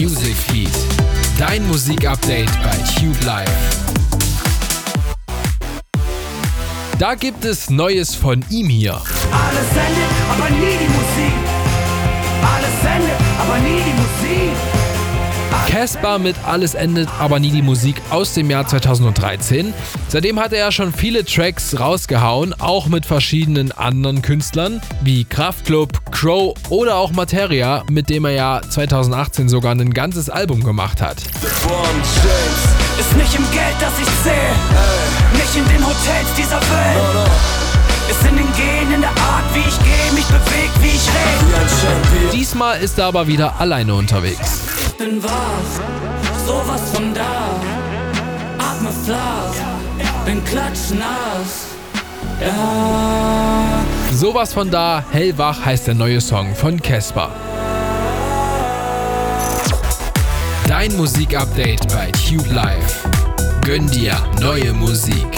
Music Feed. Dein Musikupdate bei Tube Live. Da gibt es Neues von ihm hier. Alles sendet, aber nie die Casper mit Alles endet, aber nie die Musik aus dem Jahr 2013. Seitdem hat er ja schon viele Tracks rausgehauen, auch mit verschiedenen anderen Künstlern wie Kraftklub, Crow oder auch Materia, mit dem er ja 2018 sogar ein ganzes Album gemacht hat. Ist nicht im Geld, das ich sehe. Nicht in den Hotels dieser Welt. Ist in den Genen, in der Art, wie ich gehe, mich beweg, wie ich rede. Diesmal ist er aber wieder alleine unterwegs. Bin wach, sowas von da. Atme flach, bin klatschnass. Ja. Sowas von da, Hellwach heißt der neue Song von Casper. Dein Musikupdate bei Tube Live. Gönn dir neue Musik.